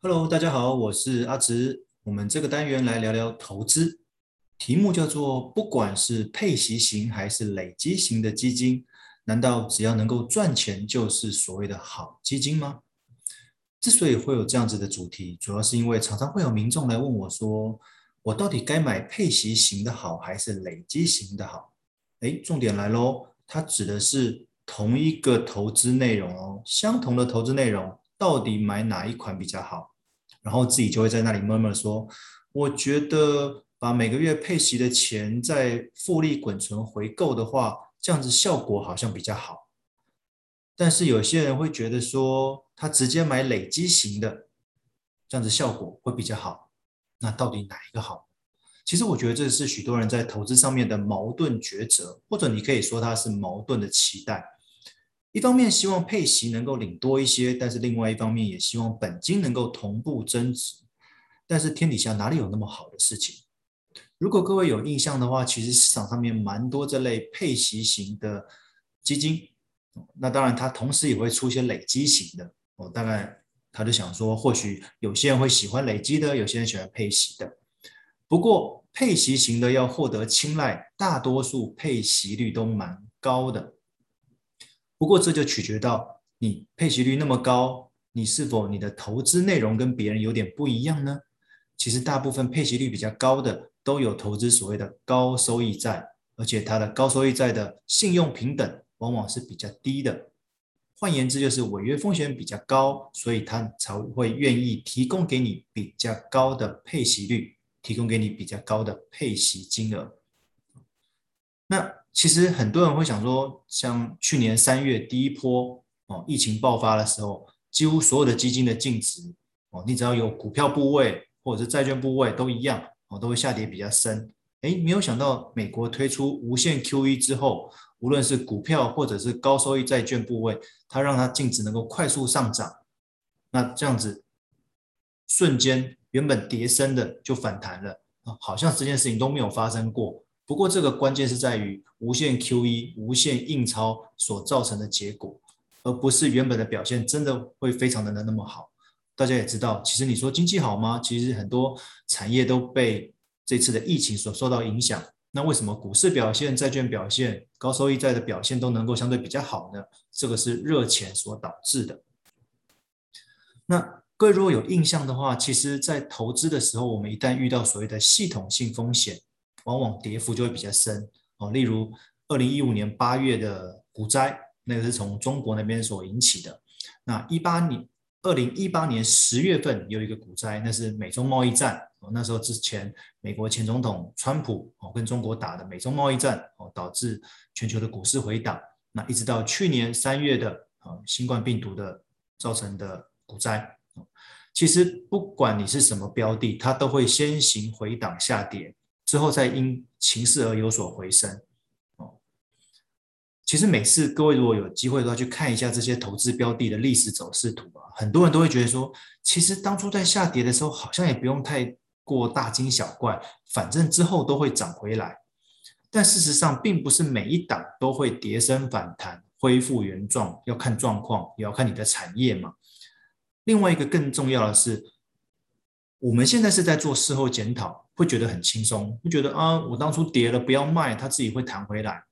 Hello，大家好，我是阿直。我们这个单元来聊聊投资，题目叫做“不管是配息型还是累积型的基金，难道只要能够赚钱就是所谓的好基金吗？”之所以会有这样子的主题，主要是因为常常会有民众来问我说：“我到底该买配息型的好还是累积型的好？”诶，重点来喽，它指的是同一个投资内容哦，相同的投资内容。到底买哪一款比较好？然后自己就会在那里 murmur 说：“我觉得把每个月配息的钱再复利滚存回购的话，这样子效果好像比较好。”但是有些人会觉得说，他直接买累积型的，这样子效果会比较好。那到底哪一个好？其实我觉得这是许多人在投资上面的矛盾抉择，或者你可以说它是矛盾的期待。一方面希望配息能够领多一些，但是另外一方面也希望本金能够同步增值。但是天底下哪里有那么好的事情？如果各位有印象的话，其实市场上面蛮多这类配息型的基金。那当然，它同时也会出现累积型的。我大概他就想说，或许有些人会喜欢累积的，有些人喜欢配息的。不过配息型的要获得青睐，大多数配息率都蛮高的。不过这就取决到你配息率那么高，你是否你的投资内容跟别人有点不一样呢？其实大部分配息率比较高的都有投资所谓的高收益债，而且它的高收益债的信用评等往往是比较低的。换言之，就是违约风险比较高，所以他才会愿意提供给你比较高的配息率，提供给你比较高的配息金额。那其实很多人会想说，像去年三月第一波哦，疫情爆发的时候，几乎所有的基金的净值哦，你只要有股票部位或者是债券部位都一样哦，都会下跌比较深。哎，没有想到美国推出无限 QE 之后，无论是股票或者是高收益债券部位，它让它净值能够快速上涨。那这样子瞬间原本跌深的就反弹了啊，好像这件事情都没有发生过。不过，这个关键是在于无限 QE、无限印钞所造成的结果，而不是原本的表现真的会非常的那么好。大家也知道，其实你说经济好吗？其实很多产业都被这次的疫情所受到影响。那为什么股市表现、债券表现、高收益债的表现都能够相对比较好呢？这个是热钱所导致的。那各位如果有印象的话，其实在投资的时候，我们一旦遇到所谓的系统性风险，往往跌幅就会比较深哦，例如二零一五年八月的股灾，那个是从中国那边所引起的。那一八年二零一八年十月份有一个股灾，那是美中贸易战哦，那时候之前美国前总统川普哦跟中国打的美中贸易战哦，导致全球的股市回档。那一直到去年三月的啊新冠病毒的造成的股灾，其实不管你是什么标的，它都会先行回档下跌。之后再因情势而有所回升，哦，其实每次各位如果有机会的话，去看一下这些投资标的的历史走势图啊，很多人都会觉得说，其实当初在下跌的时候，好像也不用太过大惊小怪，反正之后都会涨回来。但事实上，并不是每一档都会跌升反弹，恢复原状，要看状况，也要看你的产业嘛。另外一个更重要的是，我们现在是在做事后检讨。会觉得很轻松，会觉得啊，我当初跌了不要卖，它自己会弹回来。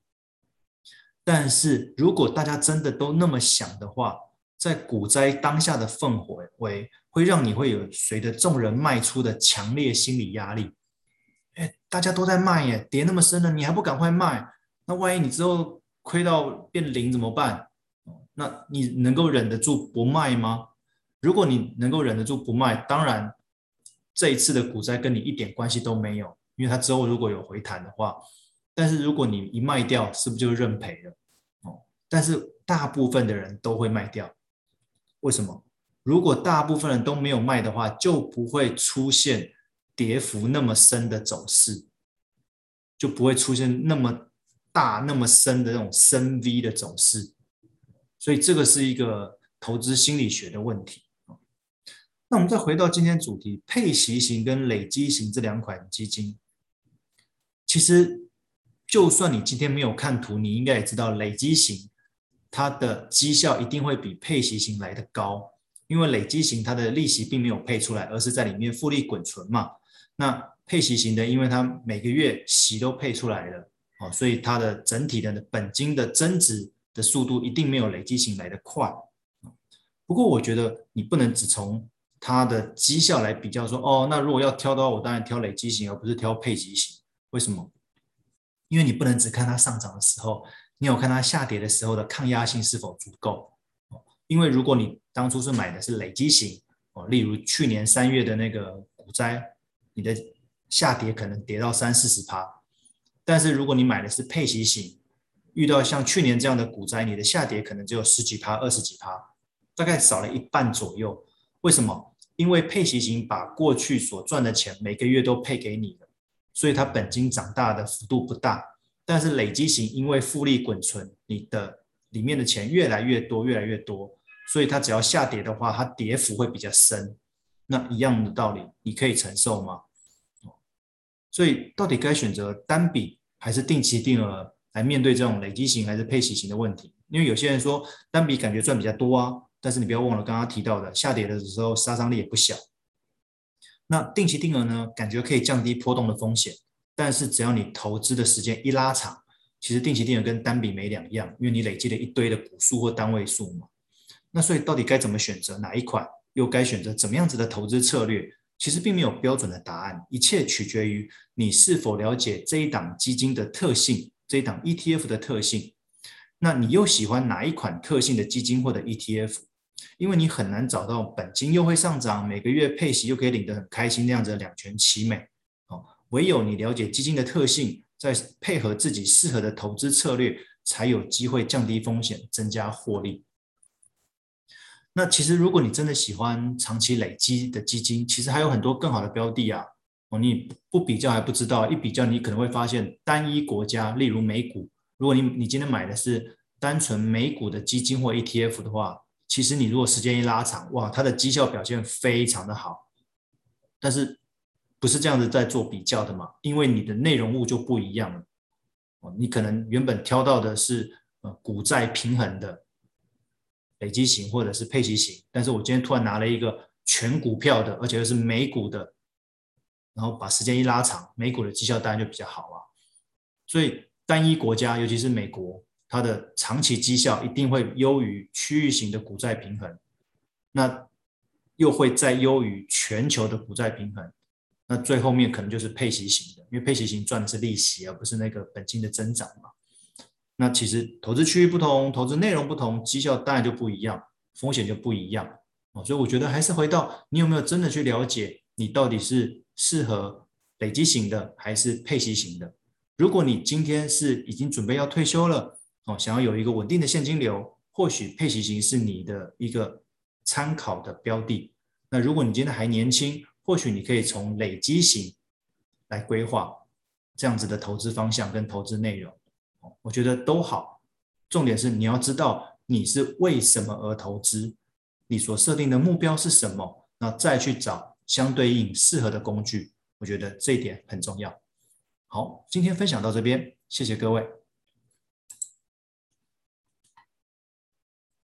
但是如果大家真的都那么想的话，在股灾当下的氛围会会让你会有随着众人卖出的强烈心理压力。哎，大家都在卖耶，跌那么深了，你还不赶快卖？那万一你之后亏到变零怎么办？那你能够忍得住不卖吗？如果你能够忍得住不卖，当然。这一次的股灾跟你一点关系都没有，因为它之后如果有回弹的话，但是如果你一卖掉，是不是就认赔了？哦，但是大部分的人都会卖掉，为什么？如果大部分人都没有卖的话，就不会出现跌幅那么深的走势，就不会出现那么大、那么深的那种深 V 的走势，所以这个是一个投资心理学的问题。那我们再回到今天主题，配息型跟累积型这两款基金，其实就算你今天没有看图，你应该也知道累积型它的绩效一定会比配息型来得高。因为累积型它的利息并没有配出来，而是在里面复利滚存嘛。那配息型的，因为它每个月息都配出来了，哦，所以它的整体的本金的增值的速度一定没有累积型来得快。不过我觉得你不能只从它的绩效来比较说，哦，那如果要挑的话，我当然挑累积型，而不是挑配息型。为什么？因为你不能只看它上涨的时候，你有看它下跌的时候的抗压性是否足够。因为如果你当初是买的是累积型，哦，例如去年三月的那个股灾，你的下跌可能跌到三四十趴。但是如果你买的是配息型，遇到像去年这样的股灾，你的下跌可能只有十几趴、二十几趴，大概少了一半左右。为什么？因为配息型把过去所赚的钱每个月都配给你了，所以它本金长大的幅度不大。但是累积型因为复利滚存，你的里面的钱越来越多，越来越多。所以它只要下跌的话，它跌幅会比较深。那一样的道理，你可以承受吗？所以到底该选择单笔还是定期定额来面对这种累积型还是配息型的问题？因为有些人说单笔感觉赚比较多啊，但是你不要忘了刚刚提到的下跌的时候杀伤力也不小。那定期定额呢，感觉可以降低波动的风险，但是只要你投资的时间一拉长，其实定期定额跟单笔没两样，因为你累积了一堆的股数或单位数嘛。那所以到底该怎么选择哪一款，又该选择怎么样子的投资策略？其实并没有标准的答案，一切取决于你是否了解这一档基金的特性，这一档 ETF 的特性。那你又喜欢哪一款特性的基金或者 ETF？因为你很难找到本金又会上涨，每个月配息又可以领得很开心那样子两全其美。哦，唯有你了解基金的特性，再配合自己适合的投资策略，才有机会降低风险，增加获利。那其实，如果你真的喜欢长期累积的基金，其实还有很多更好的标的啊。哦，你不比较还不知道，一比较你可能会发现，单一国家，例如美股，如果你你今天买的是单纯美股的基金或 ETF 的话，其实你如果时间一拉长，哇，它的绩效表现非常的好。但是不是这样子在做比较的嘛？因为你的内容物就不一样了。哦，你可能原本挑到的是呃股债平衡的。累积型或者是配息型，但是我今天突然拿了一个全股票的，而且又是美股的，然后把时间一拉长，美股的绩效当然就比较好啊。所以单一国家，尤其是美国，它的长期绩效一定会优于区域型的股债平衡，那又会再优于全球的股债平衡，那最后面可能就是配息型的，因为配息型赚的是利息，而不是那个本金的增长嘛。那其实投资区域不同，投资内容不同，绩效当然就不一样，风险就不一样哦。所以我觉得还是回到你有没有真的去了解，你到底是适合累积型的还是配息型的。如果你今天是已经准备要退休了哦，想要有一个稳定的现金流，或许配息型是你的一个参考的标的。那如果你今天还年轻，或许你可以从累积型来规划这样子的投资方向跟投资内容。我觉得都好，重点是你要知道你是为什么而投资，你所设定的目标是什么，那再去找相对应适合的工具。我觉得这一点很重要。好，今天分享到这边，谢谢各位。